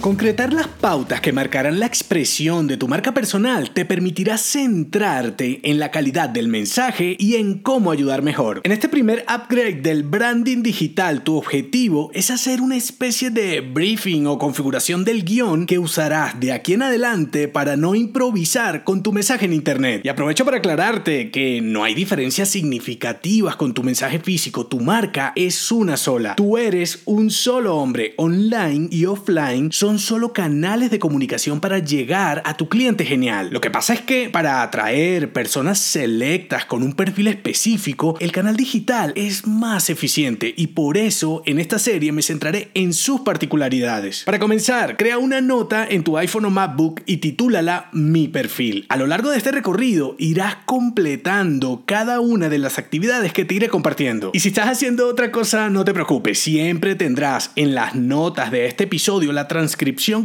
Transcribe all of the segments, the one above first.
Concretar las pautas que marcarán la expresión de tu marca personal te permitirá centrarte en la calidad del mensaje y en cómo ayudar mejor. En este primer upgrade del branding digital, tu objetivo es hacer una especie de briefing o configuración del guion que usarás de aquí en adelante para no improvisar con tu mensaje en Internet. Y aprovecho para aclararte que no hay diferencias significativas con tu mensaje físico, tu marca es una sola. Tú eres un solo hombre, online y offline solo canales de comunicación para llegar a tu cliente genial. Lo que pasa es que para atraer personas selectas con un perfil específico, el canal digital es más eficiente y por eso en esta serie me centraré en sus particularidades. Para comenzar, crea una nota en tu iPhone o MacBook y titúlala Mi perfil. A lo largo de este recorrido irás completando cada una de las actividades que te iré compartiendo. Y si estás haciendo otra cosa, no te preocupes, siempre tendrás en las notas de este episodio la transcripción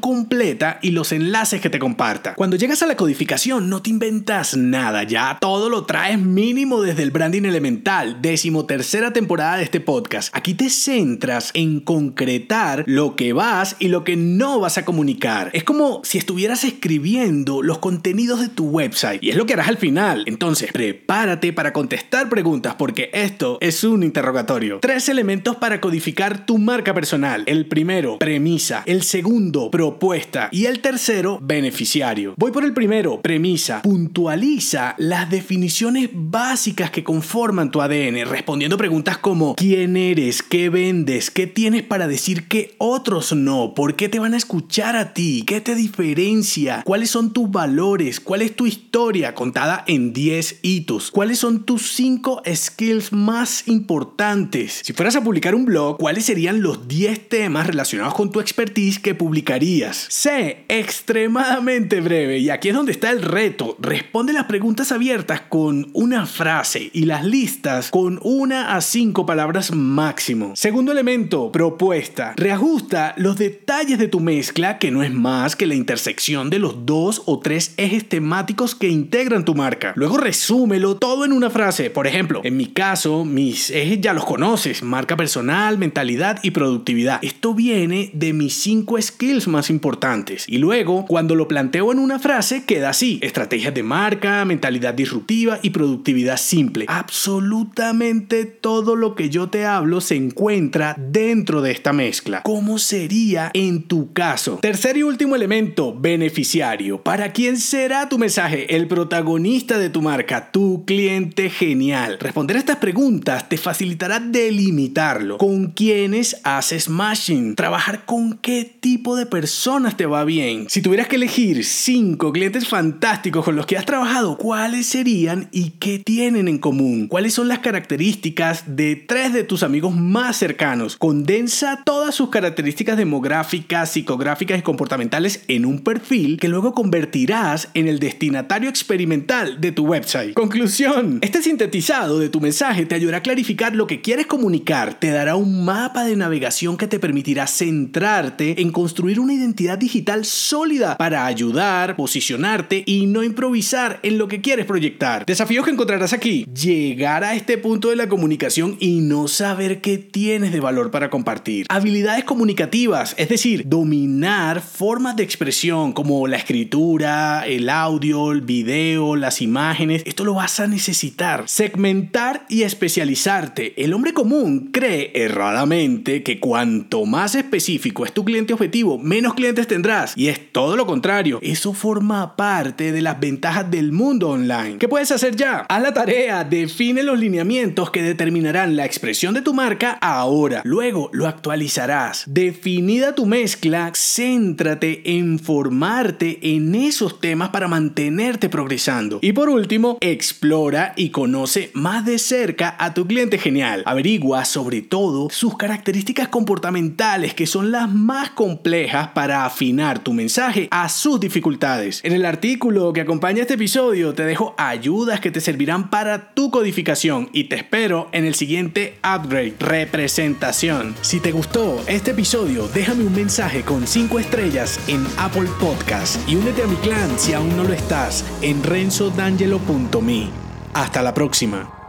completa y los enlaces que te comparta. Cuando llegas a la codificación no te inventas nada, ya todo lo traes mínimo desde el branding elemental, décimo tercera temporada de este podcast. Aquí te centras en concretar lo que vas y lo que no vas a comunicar. Es como si estuvieras escribiendo los contenidos de tu website y es lo que harás al final. Entonces, prepárate para contestar preguntas porque esto es un interrogatorio. Tres elementos para codificar tu marca personal. El primero, premisa. El segundo, propuesta. Y el tercero, beneficiario. Voy por el primero, premisa. Puntualiza las definiciones básicas que conforman tu ADN, respondiendo preguntas como ¿quién eres? ¿Qué vendes? ¿Qué tienes para decir que otros no? ¿Por qué te van a escuchar a ti? ¿Qué te diferencia? ¿Cuáles son tus valores? ¿Cuál es tu historia contada en 10 hitos? ¿Cuáles son tus 5 skills más importantes? Si fueras a publicar un blog, ¿cuáles serían los 10 temas relacionados con tu expertise que? Publicarías? Sé extremadamente breve y aquí es donde está el reto. Responde las preguntas abiertas con una frase y las listas con una a cinco palabras máximo. Segundo elemento, propuesta. Reajusta los detalles de tu mezcla que no es más que la intersección de los dos o tres ejes temáticos que integran tu marca. Luego resúmelo todo en una frase. Por ejemplo, en mi caso, mis ejes ya los conoces. Marca personal, mentalidad y productividad. Esto viene de mis cinco skills más importantes. Y luego, cuando lo planteo en una frase, queda así. Estrategias de marca, mentalidad disruptiva y productividad simple. Absolutamente todo lo que yo te hablo se encuentra dentro de esta mezcla. ¿Cómo sería en tu caso? Tercer y último elemento, beneficiario. ¿Para quién será tu mensaje? El protagonista de tu marca, tu cliente genial. Responder a estas preguntas te facilitará delimitarlo. ¿Con quiénes haces mashing? ¿Trabajar con qué tipo de personas te va bien? Si tuvieras que elegir cinco clientes fantásticos con los que has trabajado, ¿cuáles serían y qué tienen en común? ¿Cuáles son las características de tres de tus amigos más cercanos? Condensa todas sus características demográficas, psicográficas y comportamentales en un perfil que luego convertirás en el destinatario experimental de tu website. Conclusión. Este sintetizado de tu mensaje te ayudará a clarificar lo que quieres comunicar, te dará un mapa de navegación que te permitirá centrarte en construir una identidad digital sólida para ayudar, posicionarte y no improvisar en lo que quieres proyectar. Desafíos que encontrarás aquí. Llegar a este punto de la comunicación y no saber qué tienes de valor para compartir. Habilidades comunicativas, es decir, dominar formas de expresión como la escritura, el audio, el video, las imágenes. Esto lo vas a necesitar. Segmentar y especializarte. El hombre común cree erradamente que cuanto más específico es tu cliente objetivo, menos clientes tendrás. Y es todo lo contrario. Eso forma parte de las ventajas del mundo online. ¿Qué puedes hacer ya? Haz la tarea, define los lineamientos que determinarán la expresión de tu marca ahora. Luego lo actualizarás. Definida tu mezcla, céntrate en formarte en esos temas para mantenerte progresando. Y por último, explora y conoce más de cerca a tu cliente genial. Averigua sobre todo sus características comportamentales que son las más complejas complejas para afinar tu mensaje a sus dificultades. En el artículo que acompaña este episodio te dejo ayudas que te servirán para tu codificación y te espero en el siguiente upgrade, representación. Si te gustó este episodio, déjame un mensaje con 5 estrellas en Apple Podcast y únete a mi clan si aún no lo estás en renzodangelo.me. Hasta la próxima.